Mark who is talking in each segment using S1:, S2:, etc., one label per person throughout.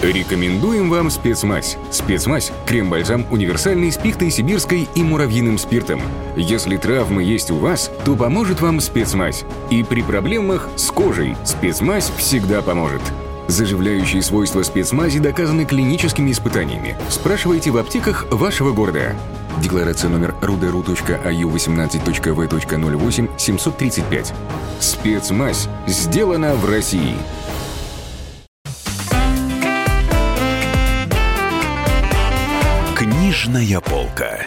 S1: Рекомендуем вам спецмазь. Спецмазь – крем-бальзам универсальный с пихтой сибирской и муравьиным спиртом. Если травмы есть у вас, то поможет вам спецмазь. И при проблемах с кожей спецмазь всегда поможет. Заживляющие свойства спецмази доказаны клиническими испытаниями. Спрашивайте в аптеках вашего города. Декларация номер ruderu.аю 18.v.08 735. Спецмазь сделана в России.
S2: Книжная полка.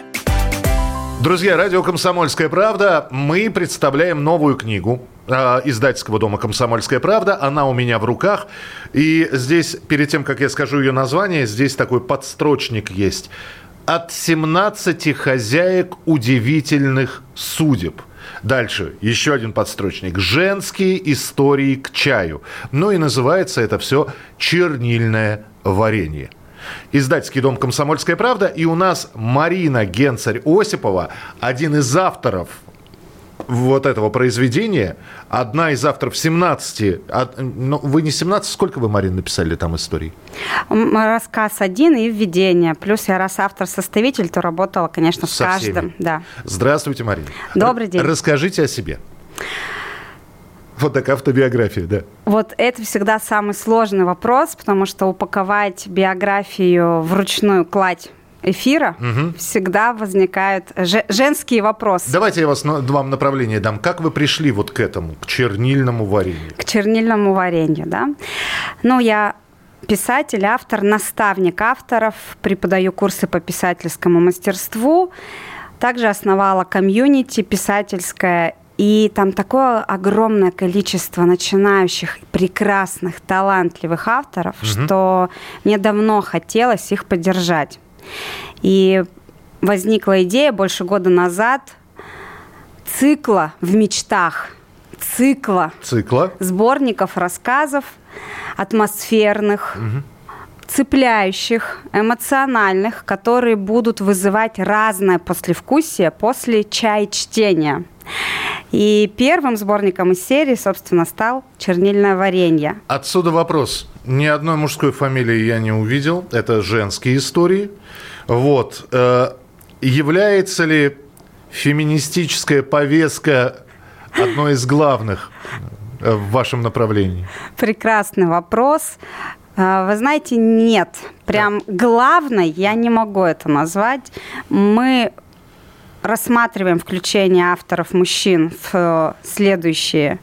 S3: Друзья, радио «Комсомольская правда». Мы представляем новую книгу э, издательского дома «Комсомольская правда». Она у меня в руках. И здесь, перед тем, как я скажу ее название, здесь такой подстрочник есть. «От 17 хозяек удивительных судеб». Дальше еще один подстрочник. Женские истории к чаю. Ну и называется это все «Чернильное варенье». Издательский дом «Комсомольская правда». И у нас Марина Генцарь-Осипова, один из авторов вот этого произведения. Одна из авторов 17. Ну, вы не 17, сколько вы, Марин, написали там историй?
S4: Рассказ один и введение. Плюс я раз автор-составитель, то работала, конечно, с
S3: Со
S4: каждым.
S3: всеми.
S4: Да.
S3: Здравствуйте, Марина.
S4: Добрый день.
S3: Расскажите о себе. Вот такая автобиография, да.
S4: Вот это всегда самый сложный вопрос, потому что упаковать биографию вручную кладь эфира всегда возникают же- женские вопросы.
S3: Давайте я вас, вам направление дам. Как вы пришли вот к этому, к чернильному варенью?
S4: к чернильному варенью, да. Ну, я писатель, автор, наставник авторов, преподаю курсы по писательскому мастерству, также основала комьюнити писательское, и там такое огромное количество начинающих, прекрасных, талантливых авторов, что мне давно хотелось их поддержать. И возникла идея больше года назад цикла в мечтах, цикла
S3: Цикла.
S4: сборников рассказов атмосферных, цепляющих, эмоциональных, которые будут вызывать разное послевкусие после чай чтения. И первым сборником из серии, собственно, стал «Чернильное варенье».
S3: Отсюда вопрос. Ни одной мужской фамилии я не увидел. Это женские истории. Вот. Э, Является ли феминистическая повестка одной из главных э, в вашем направлении?
S4: Прекрасный вопрос. А, Вы знаете, нет. Прям главной я не могу это назвать. Мы рассматриваем включение авторов мужчин в э, следующие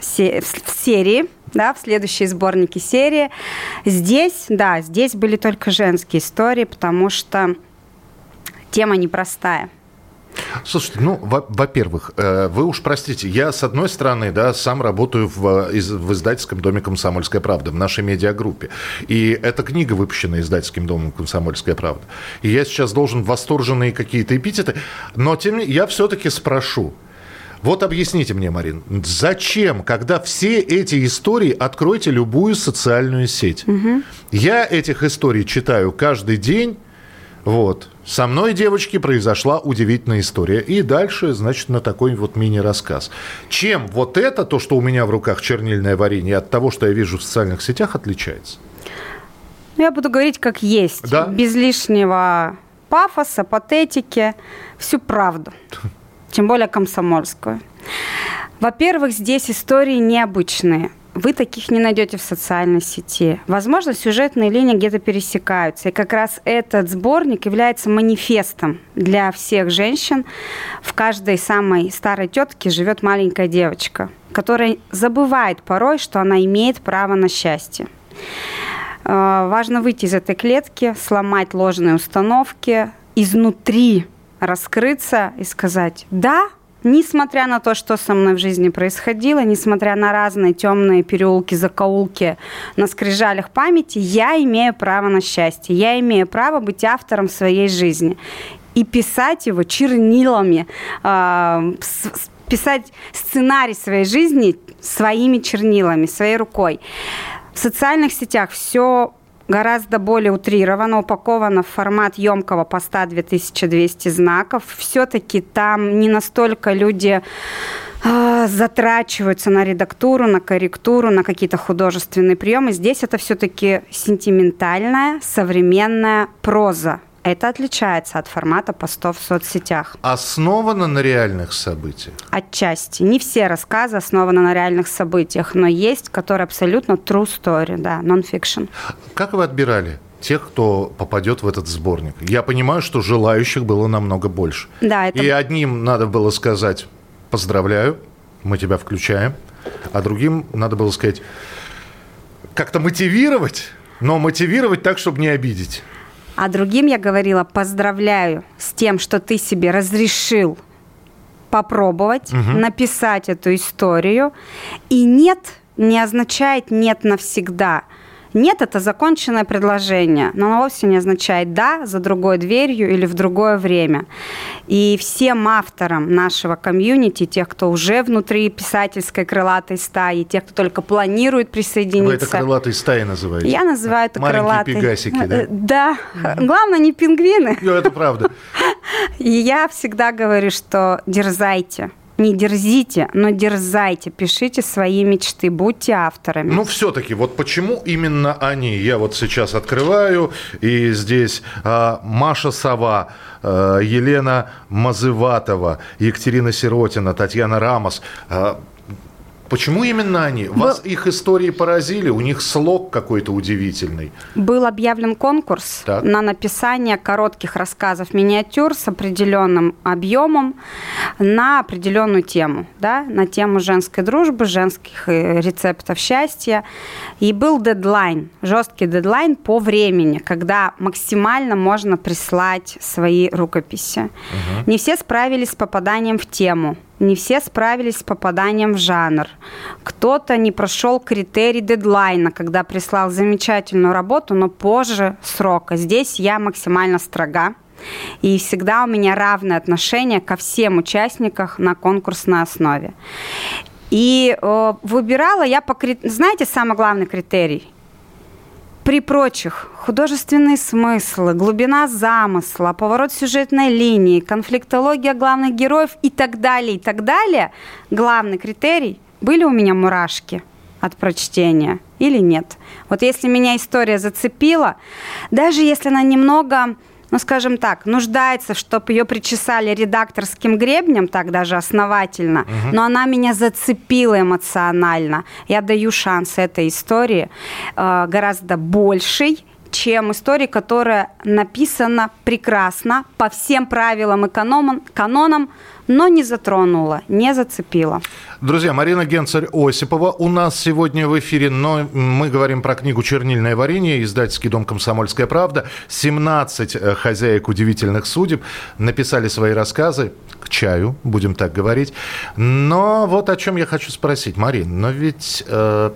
S4: в серии, да, в следующие сборники серии. Здесь, да, здесь были только женские истории, потому что тема непростая.
S3: Слушайте, ну, во- во-первых, э, вы уж простите, я, с одной стороны, да, сам работаю в, из- в издательском доме «Комсомольская правда», в нашей медиагруппе. И эта книга выпущена издательским домом «Комсомольская правда». И я сейчас должен восторженные какие-то эпитеты, но тем не менее, я все-таки спрошу. Вот объясните мне, Марин, зачем, когда все эти истории, откройте любую социальную сеть. Я этих историй читаю каждый день, вот. Со мной, девочки, произошла удивительная история. И дальше, значит, на такой вот мини-рассказ. Чем вот это, то, что у меня в руках чернильное варенье, от того, что я вижу в социальных сетях, отличается?
S4: Ну, я буду говорить как есть,
S3: Да.
S4: без лишнего пафоса, патетики, всю правду, тем более комсомольскую. Во-первых, здесь истории необычные. Вы таких не найдете в социальной сети. Возможно, сюжетные линии где-то пересекаются. И как раз этот сборник является манифестом для всех женщин. В каждой самой старой тетке живет маленькая девочка, которая забывает порой, что она имеет право на счастье. Э, Важно выйти из этой клетки, сломать ложные установки, изнутри раскрыться и сказать «да», несмотря на то, что со мной в жизни происходило, несмотря на разные темные переулки, закоулки на скрижалях памяти, я имею право на счастье, я имею право быть автором своей жизни и писать его чернилами, э, писать сценарий своей жизни своими чернилами, своей рукой. В социальных сетях все гораздо более утрировано, упаковано в формат емкого поста 2200 знаков. Все-таки там не настолько люди а, затрачиваются на редактуру, на корректуру, на какие-то художественные приемы. Здесь это все-таки сентиментальная, современная проза. Это отличается от формата постов в соцсетях.
S3: Основано на реальных событиях?
S4: Отчасти. Не все рассказы основаны на реальных событиях, но есть, которые абсолютно true story, да, non-fiction.
S3: Как вы отбирали тех, кто попадет в этот сборник? Я понимаю, что желающих было намного больше.
S4: Да, это...
S3: И одним надо было сказать «поздравляю, мы тебя включаем», а другим надо было сказать как-то мотивировать, но мотивировать так, чтобы не обидеть.
S4: А другим я говорила, поздравляю с тем, что ты себе разрешил попробовать угу. написать эту историю. И нет не означает нет навсегда. Нет – это законченное предложение, но оно вовсе не означает «да» за другой дверью или в другое время. И всем авторам нашего комьюнити, тех, кто уже внутри писательской крылатой стаи, тех, кто только планирует присоединиться. Вы
S3: это крылатой стаи называете?
S4: Я называю это
S3: Маленькие
S4: крылатой.
S3: пегасики, да? Э,
S4: да. Главное, не пингвины.
S3: Ну, это правда.
S4: И я всегда говорю, что дерзайте не дерзите, но дерзайте, пишите свои мечты, будьте авторами.
S3: Ну, все-таки, вот почему именно они? Я вот сейчас открываю, и здесь а, Маша Сова, а, Елена Мазыватова, Екатерина Сиротина, Татьяна Рамос. А, Почему именно они? Вас Был... их истории поразили? У них слог какой-то удивительный.
S4: Был объявлен конкурс так. на написание коротких рассказов миниатюр с определенным объемом на определенную тему, да, на тему женской дружбы, женских э, рецептов счастья. И был дедлайн, жесткий дедлайн по времени, когда максимально можно прислать свои рукописи. Угу. Не все справились с попаданием в тему не все справились с попаданием в жанр. Кто-то не прошел критерий дедлайна, когда прислал замечательную работу, но позже срока. Здесь я максимально строга. И всегда у меня равное отношение ко всем участникам на конкурсной основе. И э, выбирала я по... Знаете, самый главный критерий? При прочих художественные смыслы, глубина замысла, поворот сюжетной линии, конфликтология главных героев и так далее, и так далее, главный критерий были у меня мурашки от прочтения или нет. Вот если меня история зацепила, даже если она немного ну, скажем так, нуждается, чтобы ее причесали редакторским гребнем, так даже основательно, угу. но она меня зацепила эмоционально. Я даю шанс этой истории э, гораздо больший, чем история, которая написана прекрасно, по всем правилам и канонам, канонам но не затронула, не зацепила.
S3: Друзья, Марина Генцарь-Осипова у нас сегодня в эфире, но мы говорим про книгу «Чернильное варенье», издательский дом «Комсомольская правда». 17 э, хозяек удивительных судеб написали свои рассказы к чаю, будем так говорить. Но вот о чем я хочу спросить. Марин, но ведь, э,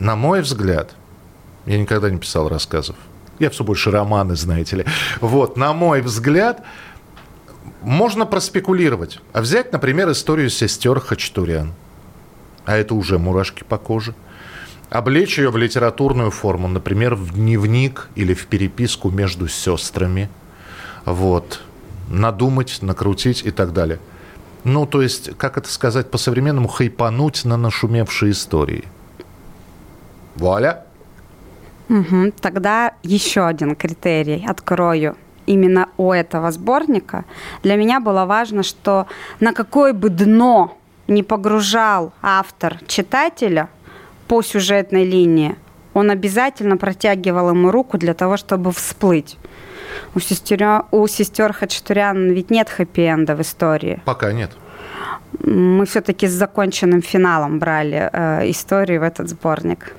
S3: на мой взгляд, я никогда не писал рассказов. Я все больше романы, знаете ли. Вот, на мой взгляд, можно проспекулировать. А взять, например, историю сестер Хачатурян. А это уже мурашки по коже. Облечь ее в литературную форму, например, в дневник или в переписку между сестрами. Вот. Надумать, накрутить и так далее. Ну, то есть, как это сказать по-современному, хайпануть на нашумевшие истории. Вуаля!
S4: Угу. Тогда еще один критерий открою именно у этого сборника, для меня было важно, что на какое бы дно не погружал автор читателя по сюжетной линии, он обязательно протягивал ему руку для того, чтобы всплыть. У сестер, у сестер Хачатурян ведь нет хэппи-энда в истории.
S3: Пока нет.
S4: Мы все-таки с законченным финалом брали э, историю в этот сборник.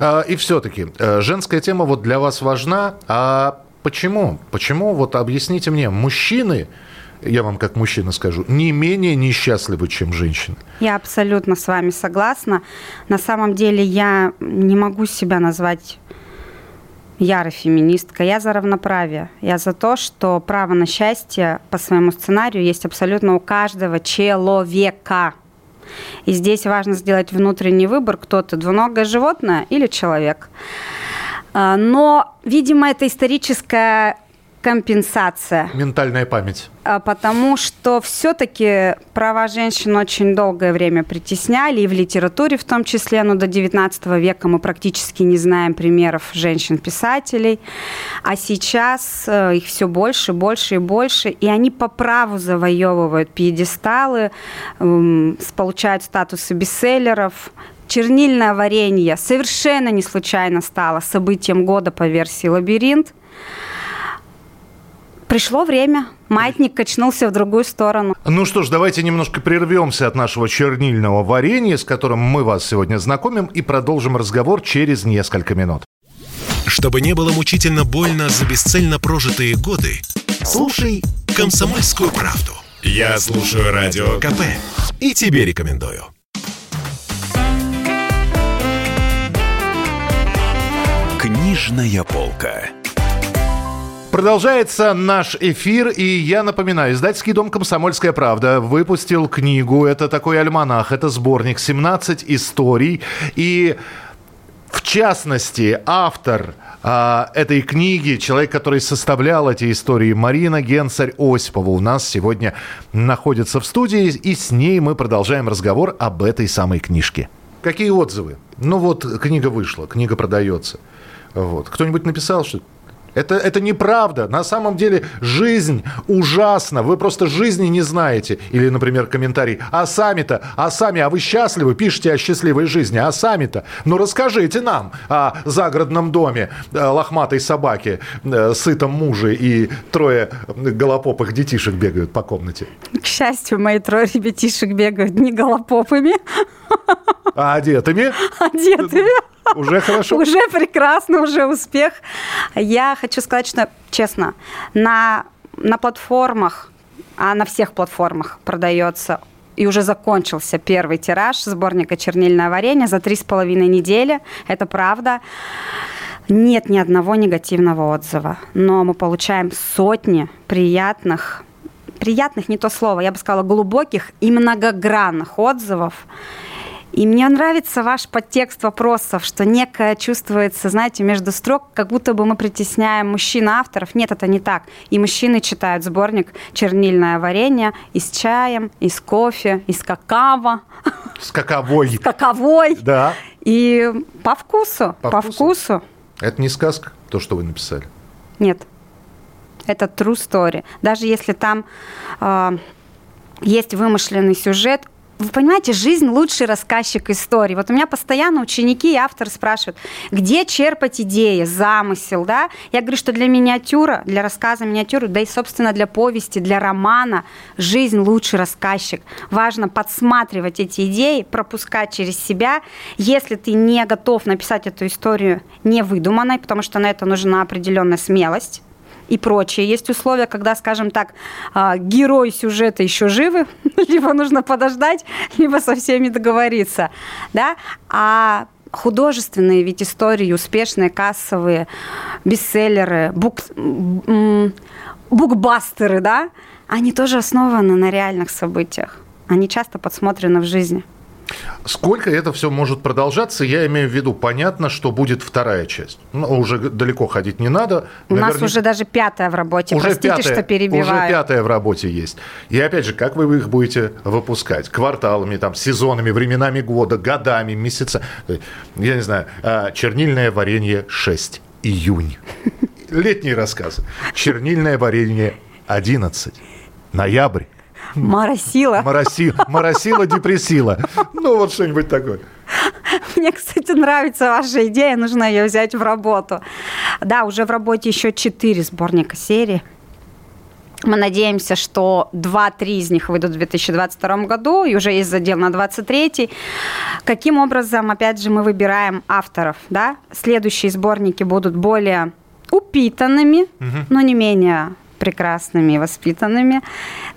S3: А, и все-таки э, женская тема вот для вас важна, а Почему? Почему? Вот объясните мне, мужчины, я вам как мужчина скажу, не менее несчастливы, чем женщины.
S4: Я абсолютно с вами согласна. На самом деле я не могу себя назвать ярой феминисткой. Я за равноправие. Я за то, что право на счастье по своему сценарию есть абсолютно у каждого человека. И здесь важно сделать внутренний выбор, кто ты, двуногое животное или человек. А, но, видимо, это историческая компенсация.
S3: Ментальная память.
S4: А, потому что все-таки права женщин очень долгое время притесняли, и в литературе в том числе, но до 19 века мы практически не знаем примеров женщин-писателей, а сейчас э, их все больше, больше и больше, и они по праву завоевывают пьедесталы, получают статусы бестселлеров, чернильное варенье совершенно не случайно стало событием года по версии «Лабиринт». Пришло время. Маятник качнулся в другую сторону.
S3: Ну что ж, давайте немножко прервемся от нашего чернильного варенья, с которым мы вас сегодня знакомим, и продолжим разговор через несколько минут.
S2: Чтобы не было мучительно больно за бесцельно прожитые годы, слушай «Комсомольскую правду». Я слушаю Радио КП и тебе рекомендую. Книжная полка.
S3: Продолжается наш эфир, и я напоминаю, издательский дом «Комсомольская правда» выпустил книгу, это такой альманах, это сборник «17 историй», и в частности, автор а, этой книги, человек, который составлял эти истории, Марина Генцарь Осипова, у нас сегодня находится в студии, и с ней мы продолжаем разговор об этой самой книжке. Какие отзывы? Ну вот, книга вышла, книга продается. Вот. Кто-нибудь написал, что это, это неправда. На самом деле жизнь ужасна. Вы просто жизни не знаете. Или, например, комментарий. А сами-то, а сами, а вы счастливы? Пишите о счастливой жизни. А сами-то? Ну, расскажите нам о загородном доме э, лохматой собаки, э, сытом муже и трое голопопых детишек бегают по комнате.
S4: К счастью, мои трое ребятишек бегают не голопопами.
S3: А одетыми?
S4: Одетыми.
S3: Уже хорошо.
S4: Уже прекрасно, уже успех. Я хочу сказать, что, честно, на, на платформах, а на всех платформах продается и уже закончился первый тираж сборника «Чернильное варенье» за три с половиной недели. Это правда. Нет ни одного негативного отзыва, но мы получаем сотни приятных, приятных не то слово, я бы сказала, глубоких и многогранных отзывов. И мне нравится ваш подтекст вопросов, что некое чувствуется, знаете, между строк, как будто бы мы притесняем мужчин-авторов. Нет, это не так. И мужчины читают сборник «Чернильное варенье» и с чаем, и с кофе, и с какао.
S3: С каковой.
S4: С каковой.
S3: Да.
S4: И по вкусу, по, по вкусу. вкусу.
S3: Это не сказка, то, что вы написали?
S4: Нет. Это true story. Даже если там э, есть вымышленный сюжет, вы понимаете, жизнь лучший рассказчик истории. Вот у меня постоянно ученики и авторы спрашивают, где черпать идеи, замысел, да? Я говорю, что для миниатюра, для рассказа миниатюры, да и, собственно, для повести, для романа жизнь лучший рассказчик. Важно подсматривать эти идеи, пропускать через себя. Если ты не готов написать эту историю невыдуманной, потому что на это нужна определенная смелость, и прочее. Есть условия, когда, скажем так, а, герой сюжета еще живы, либо нужно подождать, либо со всеми договориться. Да? А художественные ведь истории, успешные, кассовые, бестселлеры, бук, букбастеры, да, они тоже основаны на реальных событиях. Они часто подсмотрены в жизни.
S3: Сколько это все может продолжаться, я имею в виду, понятно, что будет вторая часть. Ну, уже далеко ходить не надо.
S4: У Наверняка... нас уже даже пятая в работе, уже простите, пятая, что перебиваю.
S3: Уже пятая в работе есть. И опять же, как вы их будете выпускать? Кварталами, там, сезонами, временами года, годами, месяца. Я не знаю, а, чернильное варенье 6, июнь. Летние рассказы. Чернильное варенье 11, ноябрь.
S4: Марасила.
S3: Марасила, марасила депрессила. Ну, вот что-нибудь такое.
S4: Мне, кстати, нравится ваша идея, нужно ее взять в работу. Да, уже в работе еще четыре сборника серии. Мы надеемся, что 2-3 из них выйдут в 2022 году, и уже есть задел на 23 Каким образом, опять же, мы выбираем авторов? Да? Следующие сборники будут более упитанными, угу. но не менее прекрасными и воспитанными.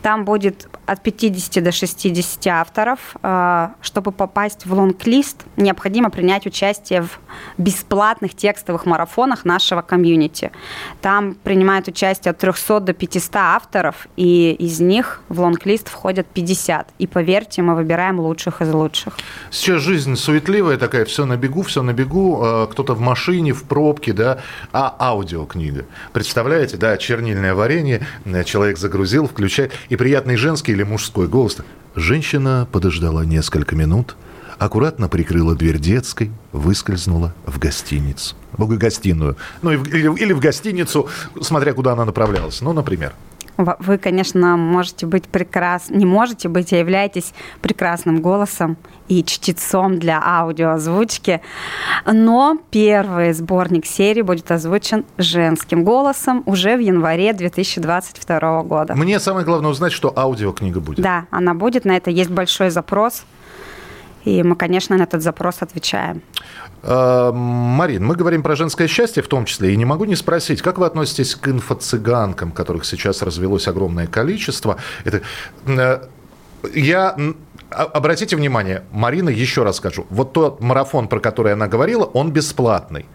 S4: Там будет от 50 до 60 авторов. Э, чтобы попасть в лонг-лист, необходимо принять участие в бесплатных текстовых марафонах нашего комьюнити. Там принимают участие от 300 до 500 авторов, и из них в лонг-лист входят 50. И поверьте, мы выбираем лучших из лучших.
S3: Сейчас жизнь суетливая такая, все на бегу, все на бегу, э, кто-то в машине, в пробке, да, а аудиокнига. Представляете, да, чернильное варенье, э, человек загрузил, включает, и приятный женский или мужской голос. Женщина подождала несколько минут, аккуратно прикрыла дверь детской, выскользнула в гостиницу. В гостиную. Ну, или в гостиницу, смотря куда она направлялась. Ну, например.
S4: Вы, конечно, можете быть прекрасным, не можете быть, а являетесь прекрасным голосом и чтецом для аудиоозвучки, но первый сборник серии будет озвучен женским голосом уже в январе 2022 года.
S3: Мне самое главное узнать, что аудиокнига будет.
S4: Да, она будет, на это есть большой запрос. И мы, конечно, на этот запрос отвечаем.
S3: Э, Марин, мы говорим про женское счастье в том числе, и не могу не спросить, как вы относитесь к инфо-цыганкам, которых сейчас развелось огромное количество? Это, э, я Обратите внимание, Марина, еще раз скажу, вот тот марафон, про который она говорила, он бесплатный.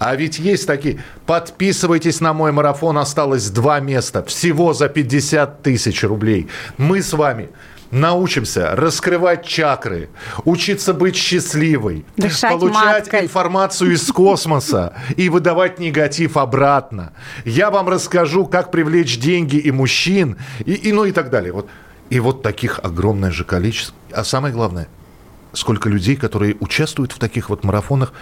S3: А ведь есть такие, подписывайтесь на мой марафон, осталось два места, всего за 50 тысяч рублей. Мы с вами научимся раскрывать чакры, учиться быть счастливой,
S4: Дышать
S3: получать
S4: маткой.
S3: информацию из космоса и выдавать негатив обратно. Я вам расскажу, как привлечь деньги и мужчин, и, и ну и так далее. Вот. И вот таких огромное же количество. А самое главное, сколько людей, которые участвуют в таких вот марафонах.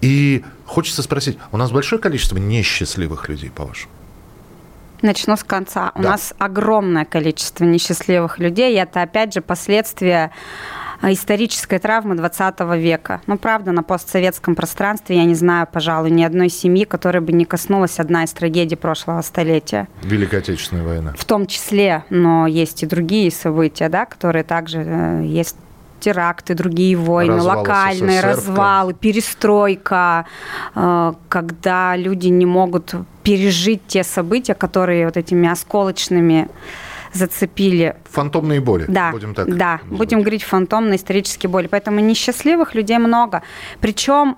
S3: И хочется спросить, у нас большое количество несчастливых людей, по-вашему?
S4: Начну с конца.
S3: Да.
S4: У нас огромное количество несчастливых людей, и это, опять же, последствия а, исторической травмы 20 века. Ну, правда, на постсоветском пространстве я не знаю, пожалуй, ни одной семьи, которой бы не коснулась одна из трагедий прошлого столетия.
S3: Великая Отечественная война.
S4: В том числе, но есть и другие события, да, которые также э, есть теракты, другие войны,
S3: Развал
S4: локальные
S3: СССР,
S4: развалы, перестройка, э, когда люди не могут пережить те события, которые вот этими осколочными зацепили.
S3: Фантомные боли,
S4: Да,
S3: будем так
S4: да,
S3: называть.
S4: будем говорить фантомные исторические боли. Поэтому несчастливых людей много. Причем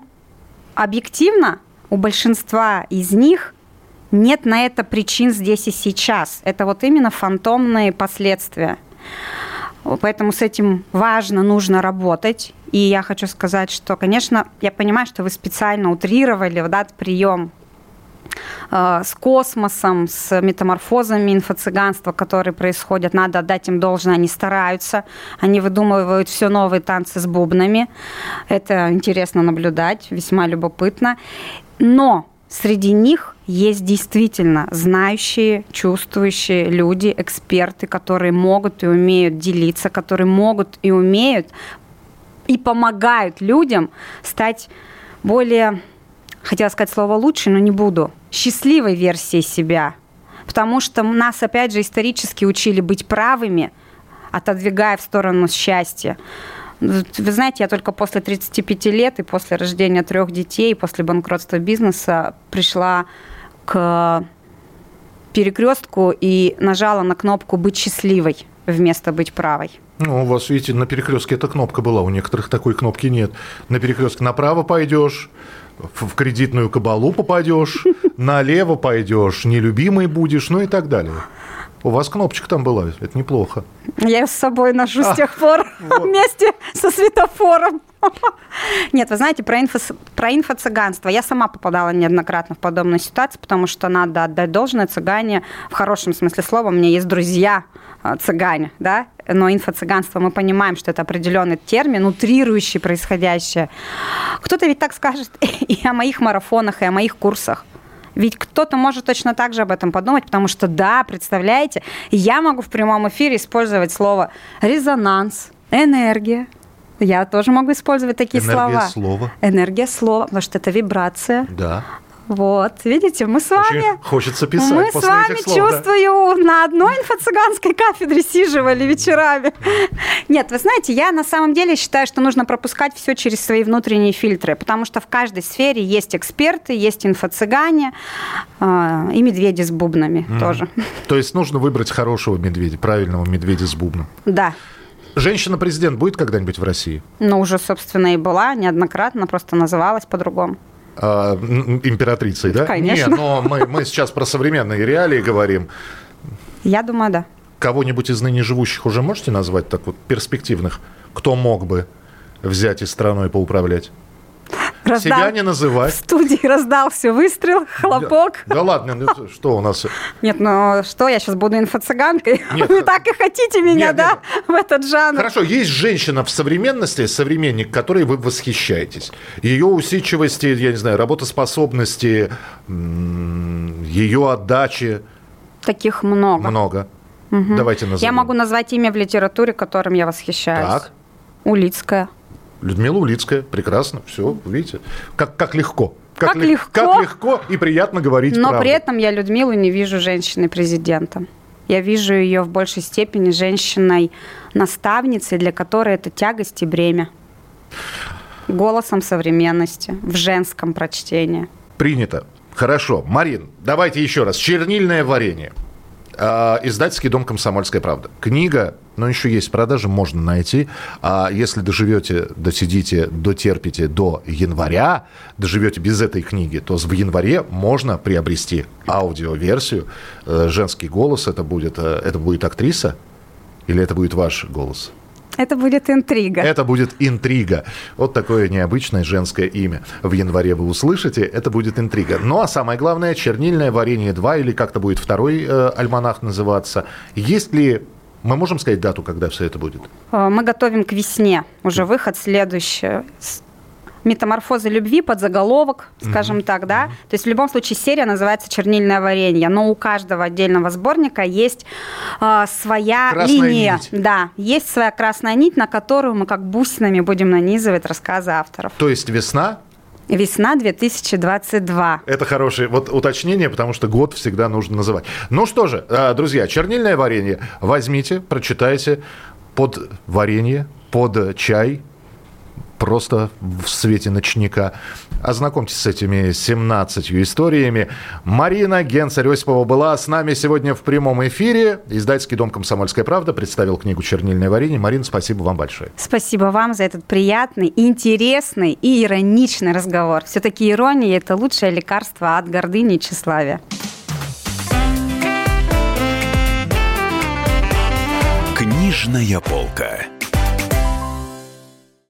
S4: объективно у большинства из них нет на это причин здесь и сейчас. Это вот именно фантомные последствия. Поэтому с этим важно, нужно работать. И я хочу сказать, что, конечно, я понимаю, что вы специально утрировали этот прием э, с космосом, с метаморфозами инфо-цыганства, которые происходят. Надо отдать им должное, они стараются, они выдумывают все новые танцы с бубнами. Это интересно наблюдать, весьма любопытно. Но среди них есть действительно знающие, чувствующие люди, эксперты, которые могут и умеют делиться, которые могут и умеют и помогают людям стать более, хотела сказать слово лучше, но не буду, счастливой версией себя. Потому что нас, опять же, исторически учили быть правыми, отодвигая в сторону счастья. Вы знаете, я только после 35 лет и после рождения трех детей, после банкротства бизнеса пришла к перекрестку и нажала на кнопку «Быть счастливой» вместо «Быть правой».
S3: Ну, у вас, видите, на перекрестке эта кнопка была, у некоторых такой кнопки нет. На перекрестке направо пойдешь, в кредитную кабалу попадешь, налево пойдешь, нелюбимый будешь, ну и так далее. У вас кнопочка там была, это неплохо.
S4: Я ее с собой ношу
S3: А,
S4: с тех пор
S3: вот.
S4: вместе со светофором. Нет, вы знаете, про, инфо, про инфо-цыганство. Я сама попадала неоднократно в подобную ситуацию, потому что надо отдать должное цыгане в хорошем смысле слова. У меня есть друзья э, цыгане, да, но инфо-цыганство, мы понимаем, что это определенный термин, утрирующий происходящее. Кто-то ведь так скажет и о моих марафонах, и о моих курсах. Ведь кто-то может точно так же об этом подумать, потому что, да, представляете, я могу в прямом эфире использовать слово резонанс, энергия. Я тоже могу использовать такие
S3: Энергия
S4: слова.
S3: слова.
S4: Энергия слова, потому что это вибрация.
S3: Да.
S4: Вот, видите, мы с вами...
S3: Очень хочется писать
S4: Мы с вами,
S3: слов, да.
S4: чувствую, на одной инфо-цыганской кафедре сиживали вечерами. Нет, вы знаете, я на самом деле считаю, что нужно пропускать все через свои внутренние фильтры, потому что в каждой сфере есть эксперты, есть инфо-цыгане э, и медведи с бубнами тоже.
S3: То есть нужно выбрать хорошего медведя, правильного медведя с бубном.
S4: Да.
S3: Женщина-президент будет когда-нибудь в России?
S4: Ну, уже, собственно, и была неоднократно, просто называлась по-другому.
S3: М, императрицей, да?
S4: Конечно.
S3: Нет, но мы, мы сейчас про современные реалии говорим.
S4: Я думаю, да.
S3: Кого-нибудь из ныне живущих уже можете назвать так вот перспективных? Кто мог бы взять и страной поуправлять?
S4: Раздал-
S3: Себя не
S4: В
S3: называть.
S4: студии раздался выстрел, хлопок.
S3: Да ладно, ну что у нас?
S4: Нет, ну что, я сейчас буду инфо-цыганкой?
S3: Нет,
S4: Вы так и хотите меня,
S3: Нет,
S4: да, в этот жанр?
S3: Хорошо, есть женщина в современности, современник, которой вы восхищаетесь. Ее усидчивости, я не знаю, работоспособности, ее отдачи
S4: Таких много.
S3: много. Давайте назовем.
S4: Я могу назвать имя в литературе, которым я восхищаюсь.
S3: Так.
S4: Улицкая.
S3: Людмила Улицкая, прекрасно, все, видите, как, как легко.
S4: Как
S3: лег-
S4: легко.
S3: Как легко и приятно говорить
S4: Но
S3: правду.
S4: при этом я Людмилу не вижу женщиной-президентом. Я вижу ее в большей степени женщиной-наставницей, для которой это тягость и бремя. Голосом современности, в женском прочтении.
S3: Принято. Хорошо. Марин, давайте еще раз. Чернильное варенье. А, Издательский дом «Комсомольская правда». Книга, но еще есть в продаже, можно найти. А если доживете, досидите, дотерпите до января, доживете без этой книги, то в январе можно приобрести аудиоверсию. Э, Женский голос, это будет, э, это будет актриса или это будет ваш голос?
S4: Это будет интрига.
S3: Это будет интрига. Вот такое необычное женское имя. В январе вы услышите, это будет интрига. Ну а самое главное, чернильное варенье 2 или как-то будет второй э, альманах называться. Есть ли, мы можем сказать дату, когда все это будет?
S4: Э, Мы готовим к весне уже выход следующий. Метаморфозы любви под заголовок, скажем так, да. То есть в любом случае серия называется Чернильное варенье, но у каждого отдельного сборника есть э, своя
S3: Красная
S4: линия.
S3: нить.
S4: Да, есть своя красная нить, на которую мы как бусинами будем нанизывать рассказы авторов.
S3: То есть весна,
S4: Весна 2022.
S3: это хорошее вот уточнение, потому что год всегда нужно называть. Ну что же, э, друзья, чернильное варенье возьмите, прочитайте под варенье, под чай, просто в свете ночника. Ознакомьтесь с этими 17 историями. Марина Генцарь-Осипова была с нами сегодня в прямом эфире. Издательский дом «Комсомольская правда» представил книгу «Чернильное варенье». Марина, спасибо вам большое.
S4: Спасибо вам за этот приятный, интересный и ироничный разговор. Все-таки ирония – это лучшее лекарство от гордыни и тщеславия.
S2: Книжная полка.